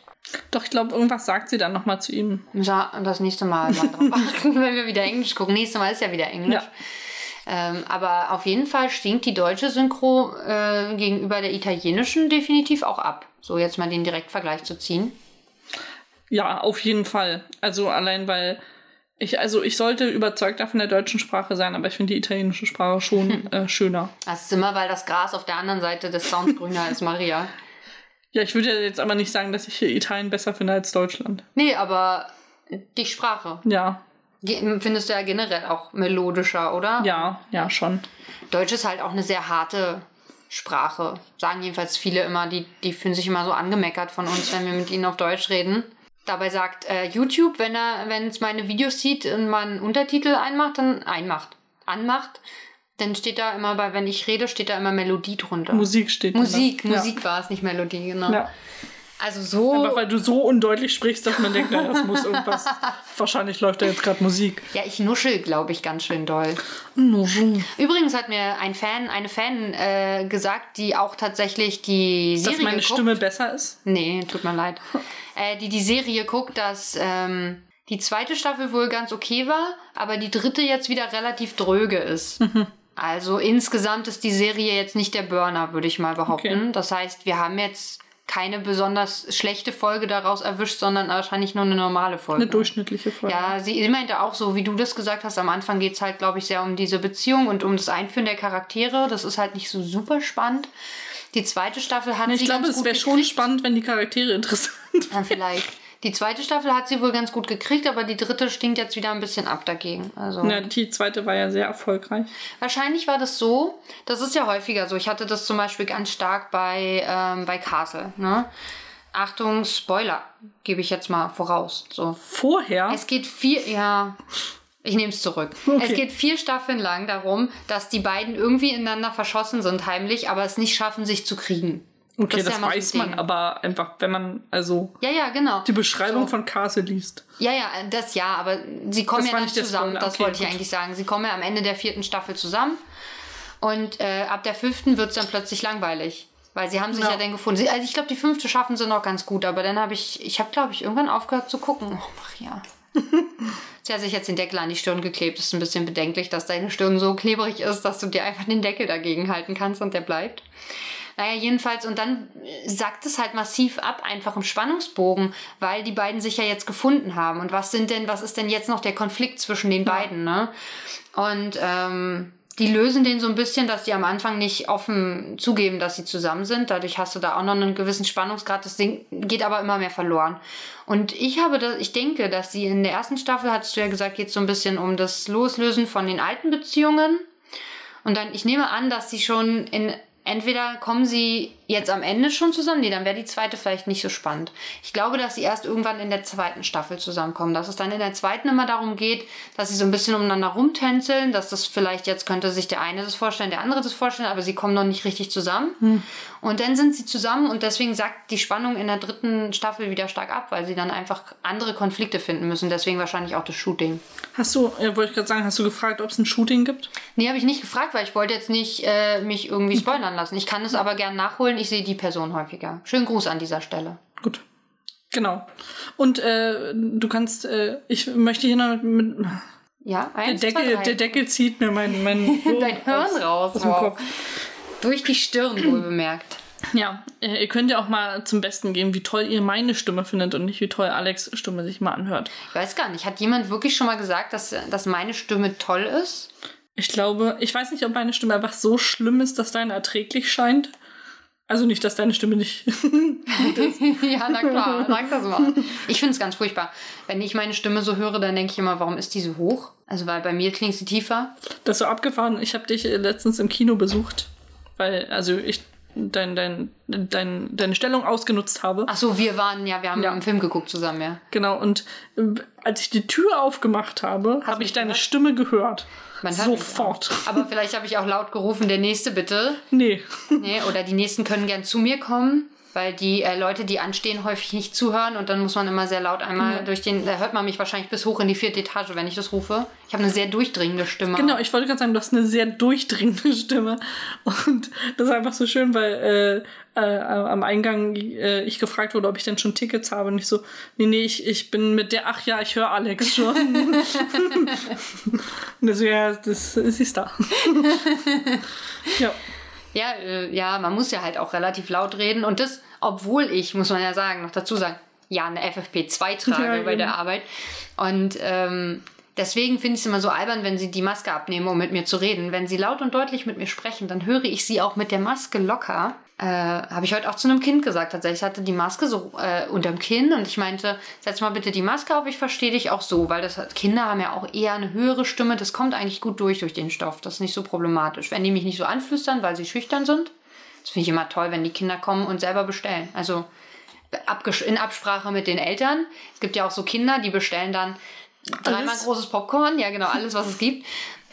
Doch, ich glaube, irgendwas sagt sie dann nochmal zu ihm. Wir das nächste Mal mal drauf <laughs> achten, wenn wir wieder Englisch gucken. Nächstes Mal ist ja wieder Englisch. Ja. Ähm, aber auf jeden Fall stinkt die deutsche Synchro äh, gegenüber der italienischen definitiv auch ab. So jetzt mal den Direktvergleich zu ziehen. Ja, auf jeden Fall. Also allein weil ich, also ich sollte überzeugter von der deutschen Sprache sein, aber ich finde die italienische Sprache schon <laughs> äh, schöner. Das ist immer, weil das Gras auf der anderen Seite des Sounds grüner ist, Maria. Ja, ich würde ja jetzt aber nicht sagen, dass ich hier Italien besser finde als Deutschland. Nee, aber die Sprache. Ja, Ge- Findest du ja generell auch melodischer, oder? ja, ja, schon. Deutsch ist halt auch eine sehr harte Sprache. Sagen jedenfalls viele immer, die, die fühlen sich immer so angemeckert von uns, wenn wir mit ihnen auf Deutsch reden. Dabei sagt äh, YouTube, wenn er, wenn es meine Videos sieht und man Untertitel einmacht, dann einmacht, anmacht, dann steht da immer bei, wenn ich rede, steht da immer Melodie drunter. Musik steht. Musik, da. Ja. Musik war es, nicht Melodie, genau. Ja. Also so. Einfach weil du so undeutlich sprichst, dass man denkt, naja, es muss irgendwas. <laughs> Wahrscheinlich läuft da jetzt gerade Musik. Ja, ich nuschel, glaube ich, ganz schön doll. Übrigens hat mir ein Fan, eine Fan äh, gesagt, die auch tatsächlich die Dass Serie meine guckt. Stimme besser ist? Nee, tut mir leid. <laughs> äh, die die Serie guckt, dass ähm, die zweite Staffel wohl ganz okay war, aber die dritte jetzt wieder relativ dröge ist. Mhm. Also insgesamt ist die Serie jetzt nicht der Burner, würde ich mal behaupten. Okay. Das heißt, wir haben jetzt keine besonders schlechte Folge daraus erwischt, sondern wahrscheinlich nur eine normale Folge. Eine durchschnittliche Folge. Ja, sie, meinte auch so, wie du das gesagt hast, am Anfang geht es halt, glaube ich, sehr um diese Beziehung und um das Einführen der Charaktere. Das ist halt nicht so super spannend. Die zweite Staffel hat Ich sie glaube, ganz es wäre schon spannend, wenn die Charaktere <laughs> interessant Ja, vielleicht. Die zweite Staffel hat sie wohl ganz gut gekriegt, aber die dritte stinkt jetzt wieder ein bisschen ab dagegen. Also Ja, die zweite war ja sehr erfolgreich. wahrscheinlich war das so. Das ist ja häufiger so. Ich hatte das zum Beispiel ganz stark bei, ähm, bei Castle. Ne? Achtung, Spoiler, gebe ich jetzt mal voraus. So. Vorher. Es geht vier, ja, ich nehme es zurück. Okay. Es geht vier Staffeln lang darum, dass die beiden irgendwie ineinander verschossen sind, heimlich, aber es nicht schaffen, sich zu kriegen. Okay, ist das, ja weiß man, aber einfach, wenn man also Ja, ja, genau. die Beschreibung So. von Castle liest. Ja, ja, das ja, aber sie kommen Das ja dann nicht zusammen. Das Okay, wollte ich gut. eigentlich sagen. Sie kommen ja am Ende der vierten Staffel zusammen. Und äh, ab der fünften wird es dann plötzlich langweilig. Weil sie haben sich ja, Ja. dann gefunden. Sie, also ich glaube, die fünfte schaffen sie noch ganz gut. Aber dann habe ich, ich habe, glaube ich, irgendwann aufgehört zu gucken. Oh, Maria. <laughs> sie hat sich jetzt den Deckel an die Stirn geklebt. Das ist ein bisschen bedenklich, dass deine Stirn so klebrig ist, dass du dir einfach den Deckel dagegen halten kannst und der bleibt. Naja, jedenfalls, und dann äh, sackt es halt massiv ab, einfach im Spannungsbogen, weil die beiden sich ja jetzt gefunden haben. Und was sind denn, was ist denn jetzt noch der Konflikt zwischen den beiden, ne? Und ähm, die lösen den so ein bisschen, dass die am Anfang nicht offen zugeben, dass sie zusammen sind. Dadurch hast du da auch noch einen gewissen Spannungsgrad. Das Ding geht aber immer mehr verloren. Und ich habe das, ich denke, dass sie in der ersten Staffel, hattest du ja gesagt, geht so ein bisschen um das Loslösen von den alten Beziehungen. Und dann, ich nehme an, dass sie schon in, entweder kommen sie jetzt am Ende schon zusammen, nee, dann wäre die zweite vielleicht nicht so spannend. Ich glaube, dass sie erst irgendwann in der zweiten Staffel zusammenkommen, dass es dann in der zweiten immer darum geht, dass sie so ein bisschen umeinander rumtänzeln, dass das vielleicht jetzt könnte sich der eine das vorstellen, der andere das vorstellen, aber sie kommen noch nicht richtig zusammen. Und dann sind sie zusammen und deswegen sagt die Spannung in der dritten Staffel wieder stark ab, weil sie dann einfach andere Konflikte finden müssen, deswegen wahrscheinlich auch das Shooting. Hast du, ja, wollte ich gerade sagen, hast du gefragt, ob es ein Shooting gibt? Nee, habe ich nicht gefragt, weil ich wollte jetzt nicht äh, mich irgendwie <laughs> spoilern lassen. Ich kann es aber gern nachholen. Ich sehe die Person häufiger. Schönen Gruß an dieser Stelle. Gut. Genau. Und äh, du kannst, äh, ich möchte hier noch mit, Ja, der, eins, zwei, Deckel, drei. der Deckel zieht mir mein, mein <laughs> Dein Hirn raus. aus wow. Kopf. Durch die Stirn wohl bemerkt. Ja, äh, ihr könnt ja auch mal zum Besten geben, wie toll ihr meine Stimme findet und nicht wie toll Alex Stimme sich mal anhört. Ich weiß gar nicht. Hat jemand wirklich schon mal gesagt, dass, dass meine Stimme toll ist? Ich glaube, ich weiß nicht, ob meine Stimme einfach so schlimm ist, dass deine erträglich scheint. Also nicht, dass deine Stimme nicht. <laughs> <laughs> ja, na klar. Sag das mal. Ich finde es ganz furchtbar. Wenn ich meine Stimme so höre, dann denke ich immer, warum ist die so hoch? Also, weil bei mir klingt sie tiefer. Das ist so abgefahren. Ich habe dich äh, letztens im Kino besucht, weil, also ich dein, dein, dein, deine Stellung ausgenutzt habe. Ach so, wir waren, ja, wir haben Ja. einen Film geguckt zusammen, ja. Genau, und äh, als ich die Tür aufgemacht habe, habe ich deine gehört? Stimme gehört. Sofort. Aber vielleicht habe ich auch laut gerufen, der nächste bitte. Nee. Nee, oder die nächsten können gern zu mir kommen. Weil die äh, Leute, die anstehen, häufig nicht zuhören und dann muss man immer sehr laut einmal Ja. durch den, da hört man mich wahrscheinlich bis hoch in die vierte Etage, wenn ich das rufe. Ich habe eine sehr durchdringende Stimme. Genau, ich wollte gerade sagen, du hast eine sehr durchdringende <laughs> Stimme. Und das ist einfach so schön, weil äh, äh, am Eingang äh, ich gefragt wurde, ob ich denn schon Tickets habe. Und ich so, nee, nee, ich, ich bin mit der, ach ja, ich höre Alex schon. <laughs> <laughs> Und das, ja, das sie ist da. ja. Ja, äh, ja, man muss ja halt auch relativ laut reden und das, obwohl ich, muss man ja sagen, noch dazu sagen, ja, eine FFP2 trage Ja, bei der Arbeit. Und ähm, deswegen finde ich es immer so albern, wenn sie die Maske abnehmen, um mit mir zu reden. Wenn sie laut und deutlich mit mir sprechen, dann höre ich sie auch mit der Maske locker. Äh, Habe ich heute auch zu einem Kind gesagt. Tatsächlich Ich hatte die Maske so äh, unterm Kinn und ich meinte, setz mal bitte die Maske auf, ich verstehe dich auch so, weil das Kinder haben ja auch eher eine höhere Stimme. Das kommt eigentlich gut durch durch den Stoff. Das ist nicht so problematisch. Wenn die mich nicht so anflüstern, weil sie schüchtern sind, das finde ich immer toll, wenn die Kinder kommen und selber bestellen. Also abgesch- in Absprache mit den Eltern. Es gibt ja auch so Kinder, die bestellen dann dreimal großes Popcorn, ja genau, alles, was es gibt.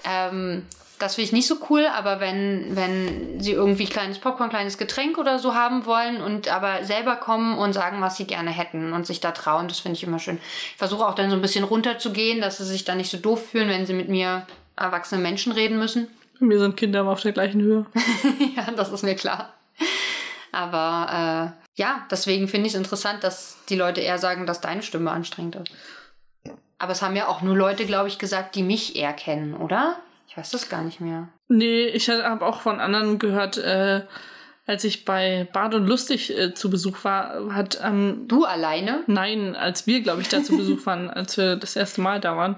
Ähm, das finde ich nicht so cool, aber wenn, wenn sie irgendwie kleines Popcorn, kleines Getränk oder so haben wollen und aber selber kommen und sagen, was sie gerne hätten und sich da trauen, das finde ich immer schön. Ich versuche auch dann so ein bisschen runterzugehen, dass sie sich da nicht so doof fühlen, wenn sie mit mir erwachsene Menschen reden müssen. Wir sind Kinder aber auf der gleichen Höhe. <laughs> ja, das ist mir klar. Aber äh, ja, deswegen finde ich es interessant, dass die Leute eher sagen, dass deine Stimme anstrengend ist. Aber es haben ja auch nur Leute, glaube ich, gesagt, die mich eher kennen, oder? Ich weiß das gar nicht mehr. Nee, ich habe auch von anderen gehört, äh, als ich bei Bad und Lustig äh, zu Besuch war, hat ähm, Du alleine? Nein, als wir, glaube ich, da zu Besuch <laughs> waren, als wir das erste Mal da waren,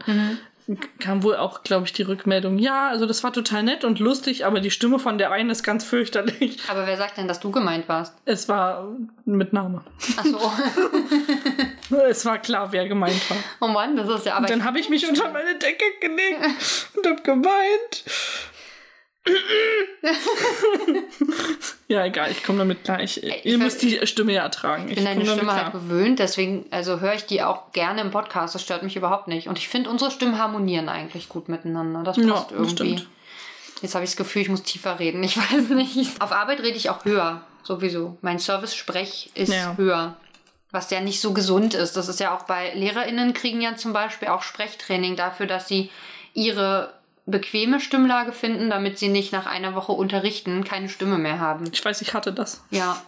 kam wohl auch, glaube ich, die Rückmeldung, ja, also das war total nett und lustig, aber die Stimme von der einen ist ganz fürchterlich. Aber wer sagt denn, dass du gemeint warst? Es war mit Name. Ach so. <laughs> <laughs> Es war klar, wer gemeint war. oh Mann, das ist ja aber. Und dann habe ich mich unter meine Decke gelegt und habe geweint. ja, egal, ich komme damit klar. Ich, ihr müsst die Stimme ja ertragen. ich bin deine Stimme halt gewöhnt, deswegen also höre ich die auch gerne im Podcast. Das stört mich überhaupt nicht. Und ich finde, unsere Stimmen harmonieren eigentlich gut miteinander. Das Ja, passt das irgendwie. stimmt. Jetzt habe ich das Gefühl, ich muss tiefer reden. Ich <laughs> weiß nicht. Auf Arbeit rede ich auch höher. Sowieso. Mein Service-Sprech ist Ja. höher. Was ja nicht so gesund ist. Das ist ja auch bei LehrerInnen kriegen ja zum Beispiel auch Sprechtraining dafür, dass sie ihre bequeme Stimmlage finden, damit sie nicht nach einer Woche unterrichten keine Stimme mehr haben. Ich weiß, ich hatte das. Ja.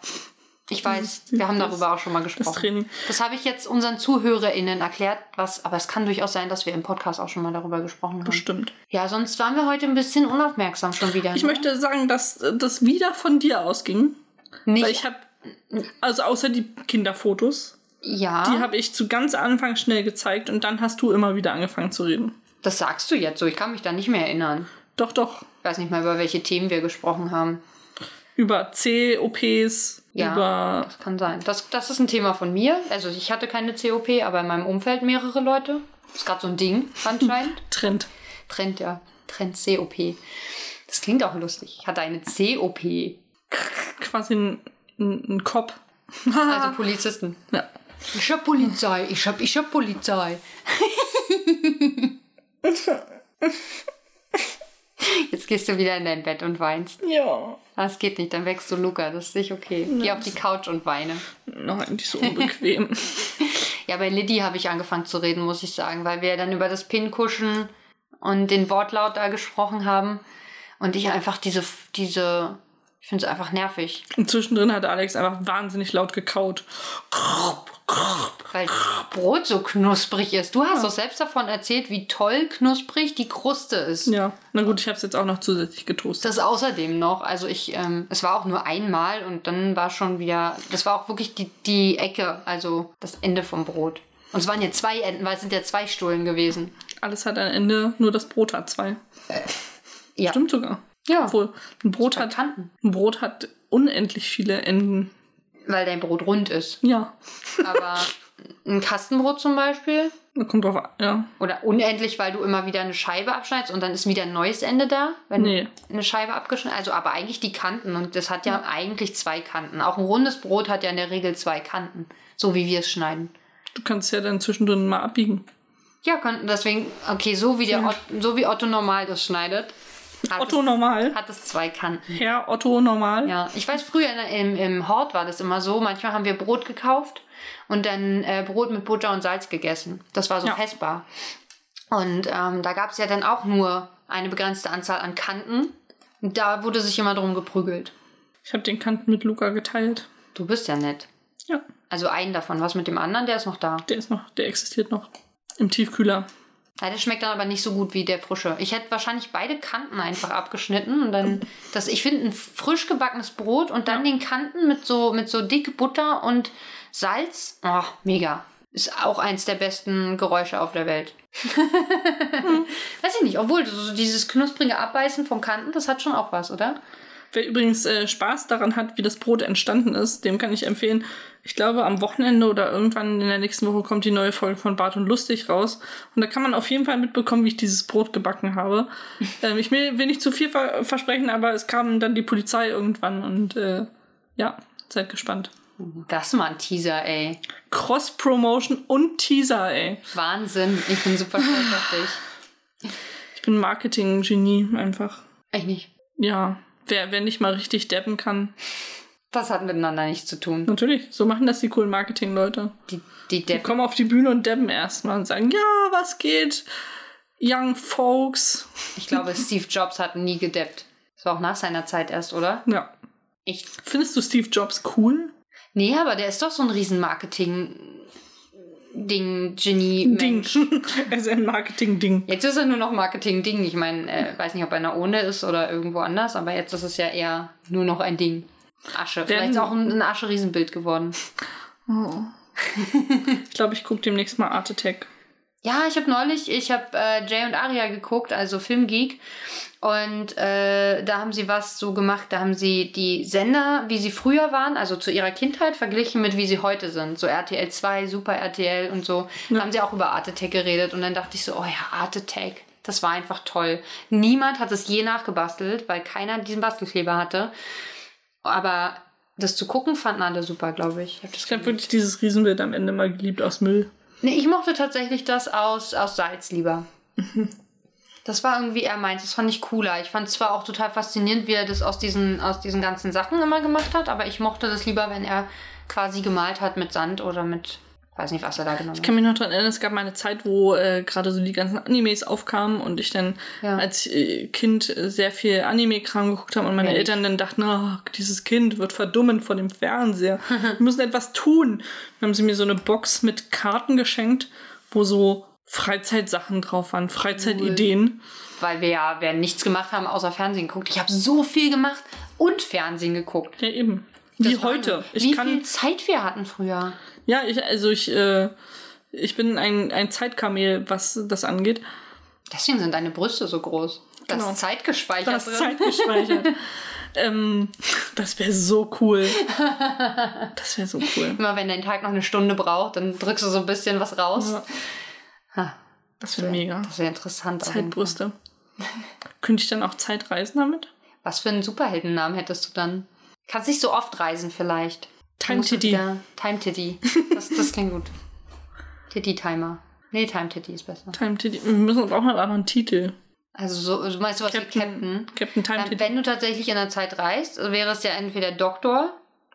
Ich weiß, wir haben das- darüber auch schon mal Das gesprochen. Training. Das habe ich jetzt unseren ZuhörerInnen erklärt, was, aber es kann durchaus sein, dass wir im Podcast auch schon mal darüber gesprochen haben. Bestimmt. Ja, sonst waren wir heute ein bisschen unaufmerksam schon wieder. Ich ne? möchte sagen, dass das wieder von dir ausging. nicht. Weil ich habe, also außer die Kinderfotos, ja, die habe ich zu ganz Anfang schnell gezeigt und dann hast du immer wieder angefangen zu reden. das sagst du jetzt so. Ich kann mich da nicht mehr erinnern. Doch, doch. Ich weiß nicht mal, über welche Themen wir gesprochen haben. Über C-OPs, Ja. über. Das kann sein. Das, das ist ein Thema von mir. Also ich hatte keine COP, aber in meinem Umfeld mehrere Leute. Ist gerade so ein Ding anscheinend. <laughs> Trend. Trend, ja. Trend COP. Das klingt auch lustig. Ich hatte eine COP. Quasi ein, ein, Cop. Also <laughs> Polizisten. Ja. Ich hab Polizei. Ich hab, ich hab Polizei. <laughs> Jetzt gehst du wieder in dein Bett und weinst. Ja. Das geht nicht, dann wächst du Luca. Das ist nicht okay. Geh auf die Couch und weine. Nein, die ist so <laughs> unbequem. Ja, bei Liddy habe ich angefangen zu reden, muss ich sagen, weil wir dann über das Pinkuschen und den Wortlaut da gesprochen haben. Und ich einfach diese, diese, ich finde es einfach nervig, und zwischendrin hat Alex einfach wahnsinnig laut gekaut. weil das Brot so knusprig ist. Du hast doch selbst davon erzählt, wie toll knusprig die Kruste ist. Ja. Na gut, ich habe es jetzt auch noch zusätzlich getoastet. Das außerdem noch. Also ich, ähm, es war auch nur einmal und dann war schon wieder, das war auch wirklich die, die Ecke, also das Ende vom Brot. Und es waren ja zwei Enden, weil es sind ja zwei Stullen gewesen. Alles hat ein Ende, nur das Brot hat zwei. Ja. Stimmt sogar. Ja. Obwohl, ein Brot hat, Kanten. ein Brot hat unendlich viele Enden. Weil dein Brot rund ist. Ja. Aber <laughs> ein Kastenbrot zum Beispiel. Da kommt drauf an. Ja. Oder unendlich, weil du immer wieder eine Scheibe abschneidest und dann ist wieder ein neues Ende da, wenn Nee. du eine Scheibe abgeschnitten Also aber eigentlich die Kanten und das hat ja eigentlich zwei Kanten. Auch ein rundes Brot hat ja in der Regel zwei Kanten, so wie wir es schneiden. Du kannst ja dann zwischendrin mal abbiegen. Ja, kann, deswegen, okay, so wie, der Ott, so wie Otto normal das schneidet, Hat Otto es, normal. Hat es zwei Kanten. Herr Otto normal. Ja, ich weiß, früher in, im, im Hort war das immer so. Manchmal haben wir Brot gekauft und dann äh, Brot mit Butter und Salz gegessen. Das war so Ja. festbar. Und ähm, da gab es ja dann auch nur eine begrenzte Anzahl an Kanten. Und da wurde sich immer drum geprügelt. Ich habe den Kanten mit Luca geteilt. Du bist ja nett. Ja, Also einen davon. Was mit dem anderen? Der ist noch da. der ist noch, der existiert noch. Im Tiefkühler. Ja, der schmeckt dann aber nicht so gut wie der frische. Ich hätte wahrscheinlich beide Kanten einfach abgeschnitten und dann das. Ich finde ein frisch gebackenes Brot und dann den Kanten mit so mit so dick Butter und Salz. Oh, mega. Ist auch eins der besten Geräusche auf der Welt. <laughs> Weiß ich nicht, obwohl so dieses knusprige Abbeißen vom Kanten, das hat schon auch was, oder? Wer übrigens äh, Spaß daran hat, wie das Brot entstanden ist, dem kann ich empfehlen. Ich glaube, am Wochenende oder irgendwann in der nächsten Woche kommt die neue Folge von Bart und Lustig raus. Und da kann man auf jeden Fall mitbekommen, wie ich dieses Brot gebacken habe. <laughs> ähm, ich will, nicht zu viel ver versprechen, aber es kam dann die Polizei irgendwann und äh, ja, seid gespannt. Das mal ein Teaser, ey. Cross-Promotion und Teaser, ey. Wahnsinn. Ich bin super stolz auf dich. Ich bin Marketing-Genie einfach. Echt nicht. Ja, wer, wer nicht mal richtig deppen kann. Das hat miteinander nichts zu tun. Natürlich, so machen das die coolen Marketing-Leute. Die, die Die kommen auf die Bühne und debben erstmal und sagen, ja, was geht? Young Folks. Ich glaube, <laughs> Steve Jobs hat nie gedeppt. Das war auch nach seiner Zeit erst, oder? Ja. Echt? Findest du Steve Jobs cool? Nee, aber der ist doch so ein riesen Marketing-Ding, Genie, Ding. <laughs> Er ist ein Marketing-Ding. Jetzt ist er nur noch Marketing-Ding. Ich meine, äh, weiß nicht, ob er in der Ohne ist oder irgendwo anders, aber jetzt ist es ja eher nur noch ein Ding. Asche. Vielleicht ist auch ein, ein Asche-Riesenbild geworden. <laughs> Ich glaube, ich gucke demnächst mal Art Attack. Ja, ich habe neulich, ich habe äh, Jay und Aria geguckt, also Filmgeek. Und äh, da haben sie was so gemacht, da haben sie die Sender, wie sie früher waren, also zu ihrer Kindheit, verglichen mit wie sie heute sind. So RTL 2, Super RTL und so. Da haben sie auch über Art Attack geredet. Und dann dachte ich so, oh ja, Art Attack, das war einfach toll. Niemand hat es je nachgebastelt, weil keiner diesen Bastelkleber hatte. Aber das zu gucken fanden alle super, glaube ich. Ich hab habe wirklich dieses Riesenbild am Ende mal geliebt aus Müll. Nee, ich mochte tatsächlich das aus, aus Salz lieber. <laughs> Das war irgendwie eher meins. Das fand ich cooler. Ich fand es zwar auch total faszinierend, wie er das aus diesen, aus diesen ganzen Sachen immer gemacht hat, aber ich mochte das lieber, wenn er quasi gemalt hat mit Sand oder mit, weiß nicht, was er da genommen Ich hat. kann mich noch daran erinnern, es gab mal eine Zeit, wo äh, gerade so die ganzen Animes aufkamen und ich dann Ja. als äh, Kind äh, sehr viel Anime-Kram geguckt habe und meine Ja, ich. Eltern dann dachten, oh, dieses Kind wird verdummen vor dem Fernseher. <laughs> Wir müssen etwas tun. Dann haben sie mir so eine Box mit Karten geschenkt, wo so Freizeitsachen drauf waren, Freizeitideen. Weil wir ja wir nichts gemacht haben, außer Fernsehen geguckt. Ich habe so viel gemacht und Fernsehen geguckt. Ja, eben. Wie heute. Ich wie kann, viel Zeit wir hatten früher. ja, ich, also ich, äh, ich bin ein, ein Zeitkamel, was das angeht. Deswegen sind deine Brüste so groß. Das Genau. ist zeitgespeichert Das drin. Zeit gespeichert. <laughs> ähm, das wäre so cool. <laughs> Das wäre so cool. Immer wenn dein Tag noch eine Stunde braucht, dann drückst du so ein bisschen was raus. Ja, Ha, das wäre mega. das wäre interessant. Zeitbrüste. Könnte ich dann auch Zeit reisen damit? Was für einen Superheldennamen hättest du dann? Kannst nicht so oft reisen vielleicht. Time du Titty. Time Titty. Das, das klingt gut. <laughs> Titty Timer. Nee, Time Titty ist besser. Time Titty. Wir müssen uns auch mal einen Titel. Also so, du meinst sowas wie Captain. Captain Time Ähm, Titty. wenn du tatsächlich in der Zeit reist, wäre es ja entweder Doktor.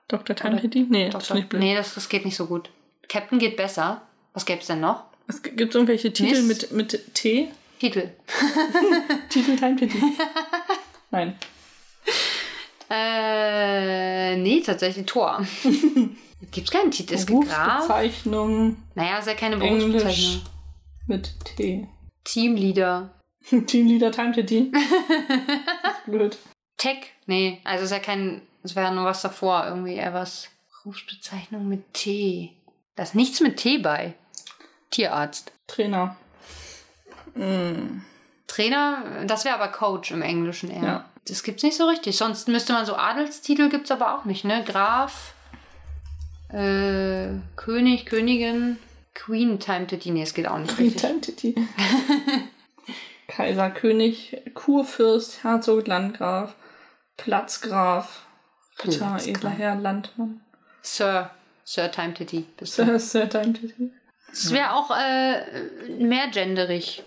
Dr. Time oder- Titty? Nee, das Doktor. finde ich blöd. Nee, das, das geht nicht so gut. Captain geht besser. Was gäbe es denn noch? Es gibt irgendwelche Titel mit, mit T? Titel. <laughs> <laughs> Titel Time Titty. Nein. Äh, nee, tatsächlich Tor. <laughs> Gibt's keinen Titel. Es gibt Graf. Berufsbezeichnung Naja, ist ja keine Englisch Berufsbezeichnung. mit T. Teamleader. <laughs> Teamleader Time Titty. das <laughs> ist blöd. Tech? Nee, also ist ja kein. Es wäre nur was davor, irgendwie eher was. Berufsbezeichnung mit T. Da ist nichts mit T bei. Tierarzt. Trainer. Mm. Trainer, das wäre aber Coach im Englischen eher. Ja. Das gibt's nicht so richtig. Sonst müsste man so Adelstitel gibt's aber auch nicht, ne? Graf, äh, König, Königin, Queen Time Titty. Nee, es geht auch nicht Wie richtig. Time Titty. <laughs> Kaiser, König, Kurfürst, Herzog, Landgraf, Platzgraf, Ritter, edler Herr, Landmann. Sir. Sir Time Titty. Sir, Sir Time Titty. Das wäre auch äh, mehr genderig.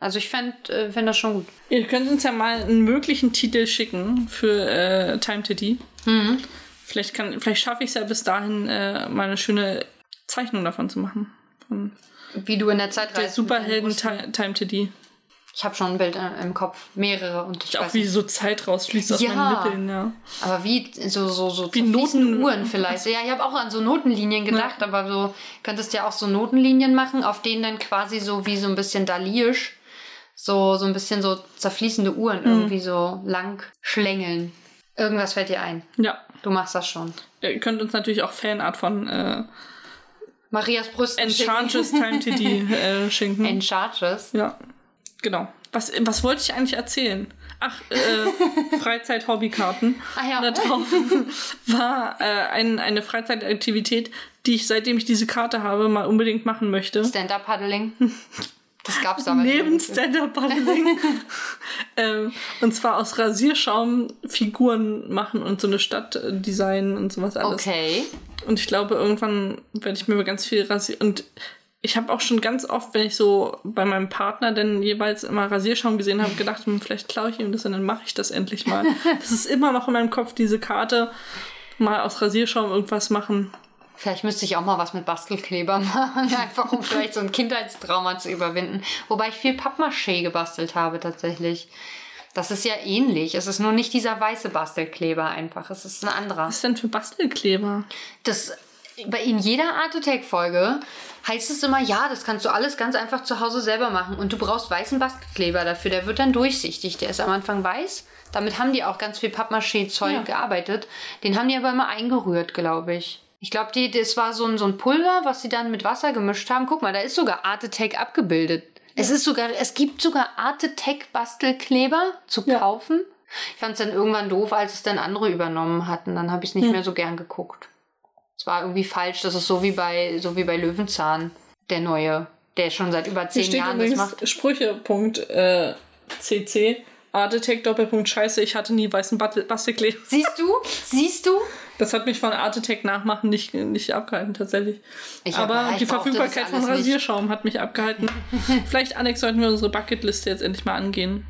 Also ich fände äh, fänd das schon gut. Ihr könnt uns ja mal einen möglichen Titel schicken für äh, Time Titty. Mhm. Vielleicht, kann, vielleicht schaffe ich es ja bis dahin, äh, mal eine schöne Zeichnung davon zu machen. Von Wie du in der Zeit der. Superhelden Ti- Time Titty. Ich habe schon ein Bild äh, im Kopf. Mehrere. Und ich Auch weiß wie so Zeit rausfließt aus Ja. meinen Nippeln, ja. Aber wie so, so, so Wie Noten- Uhren vielleicht. Ja, ich habe auch an so Notenlinien gedacht, aber so könntest ja auch so Notenlinien machen, auf denen dann quasi so wie so ein bisschen Daliisch so, so ein bisschen so zerfließende Uhren irgendwie so lang schlängeln. Irgendwas fällt dir ein. Ja. Du machst das schon. Ihr könnt uns natürlich auch Fanart von äh, Marias Brüsten. Enchantress <laughs> Time Titty äh, schenken. Enchantress. Ja, genau. Was, was wollte ich eigentlich erzählen? Ach, äh, <laughs> Freizeit-Hobbykarten. Ah ja. Da drauf <laughs> war äh, ein, eine Freizeitaktivität, die ich, seitdem ich diese Karte habe, mal unbedingt machen möchte. Stand-up-Paddling. Das gab's aber Neben nicht. Stand-Up-Paddling. <laughs> ähm, und zwar aus Rasierschaum Figuren machen und so eine Stadt äh, designen und sowas alles. Okay. Und ich glaube, irgendwann werde ich mir ganz viel rasieren. Und ich habe auch schon ganz oft, wenn ich so bei meinem Partner dann jeweils immer Rasierschaum gesehen habe, gedacht, hm, vielleicht klaue ich ihm das und dann mache ich das endlich mal. <laughs> das ist immer noch in meinem Kopf, diese Karte. Mal aus Rasierschaum irgendwas machen. Vielleicht müsste ich auch mal was mit Bastelkleber <laughs> machen, einfach um vielleicht so ein Kindheitstrauma zu überwinden. Wobei ich viel Pappmaché gebastelt habe tatsächlich. Das ist ja ähnlich. Es ist nur nicht dieser weiße Bastelkleber einfach. Es ist ein anderer. Was ist denn für Bastelkleber? Das bei in jeder Art Attack Folge heißt es immer, ja, das kannst du alles ganz einfach zu Hause selber machen und du brauchst weißen Bastelkleber dafür. Der wird dann durchsichtig. Der ist am Anfang weiß. Damit haben die auch ganz viel Pappmaché Zeug Ja. gearbeitet. Den haben die aber immer eingerührt, glaube ich. Ich glaube, das war so ein, so ein Pulver, was sie dann mit Wasser gemischt haben. Guck mal, da ist sogar Art Attack abgebildet. Es ist sogar, es gibt sogar Art Attack Bastelkleber zu Ja. kaufen. Ich fand es dann irgendwann doof, als es dann andere übernommen hatten. Dann habe ich es nicht Hm. mehr so gern geguckt. Es war irgendwie falsch. Das ist so wie bei, so wie bei Löwenzahn, der neue, der schon seit über zehn Jahren das macht. Sprüche.cc. Äh, CC. Artetech Doppelpunkt Scheiße, ich hatte nie weißen Bastel- Bastelkleber. Siehst du? Siehst du? Das hat mich von Artetech nachmachen nicht, nicht abgehalten, tatsächlich. Ich Aber die Verfügbarkeit von alles nicht. Rasierschaum hat mich abgehalten. <laughs> Vielleicht, Alex, sollten wir unsere Bucketliste jetzt endlich mal angehen.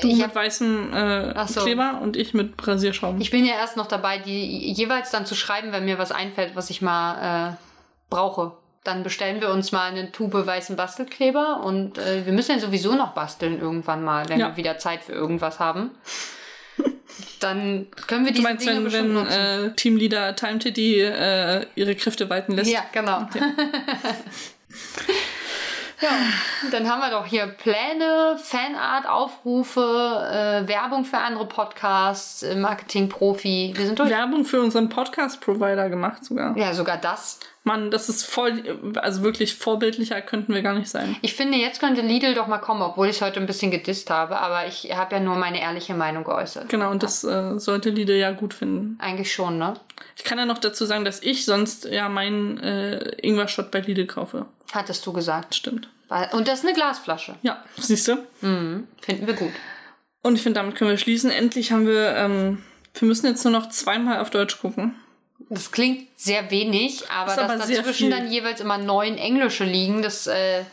Du Ich mit weißem äh, so. Kleber und ich mit Rasierschaum. Ich bin ja erst noch dabei, die jeweils dann zu schreiben, wenn mir was einfällt, was ich mal äh, brauche. Dann bestellen wir uns mal eine Tube weißen Bastelkleber und äh, wir müssen ja sowieso noch basteln irgendwann mal, wenn Ja. wir wieder Zeit für irgendwas haben. <laughs> Dann können wir du diese meinst, Dinge wenn, wenn nutzen. äh, Teamleader Time Titty äh, ihre Kräfte walten lässt? Ja, genau. ja, <laughs> dann haben wir doch hier Pläne, Fanart, Aufrufe, äh, Werbung für andere Podcasts, äh, Marketing-Profi. Wir sind durch. Werbung für unseren Podcast-Provider gemacht sogar. Ja, sogar das. Mann, das ist voll, also wirklich vorbildlicher könnten wir gar nicht sein. Ich finde, jetzt könnte Lidl doch mal kommen, obwohl ich es heute ein bisschen gedisst habe, aber ich habe ja nur meine ehrliche Meinung geäußert. Genau, und das äh, sollte Lidl ja gut finden. Eigentlich schon, ne? Ich kann ja noch dazu sagen, dass ich sonst ja meinen äh, Ingwer-Shot bei Lidl kaufe. Hattest du gesagt. Stimmt. Und das ist eine Glasflasche. Ja, siehst du? Mhm. Finden wir gut. Und ich finde, damit können wir schließen. Endlich haben wir, ähm, wir müssen jetzt nur noch zweimal auf Deutsch gucken. Das klingt sehr wenig, aber Ist dass aber dazwischen dann jeweils immer neun Englische liegen, das äh,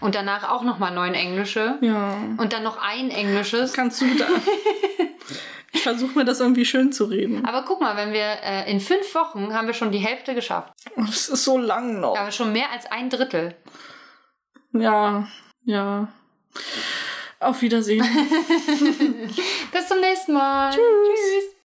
und danach auch nochmal neun Englische Ja. und dann noch ein Englisches. Kannst du da. <laughs> ich versuche mir das irgendwie schön zu reden. Aber guck mal, wenn wir äh, in fünf Wochen haben wir schon die Hälfte geschafft. Es ist so lang noch. Aber schon mehr als ein Drittel. Ja, ja. Auf Wiedersehen. <laughs> Bis zum nächsten Mal. Tschüss. Tschüss.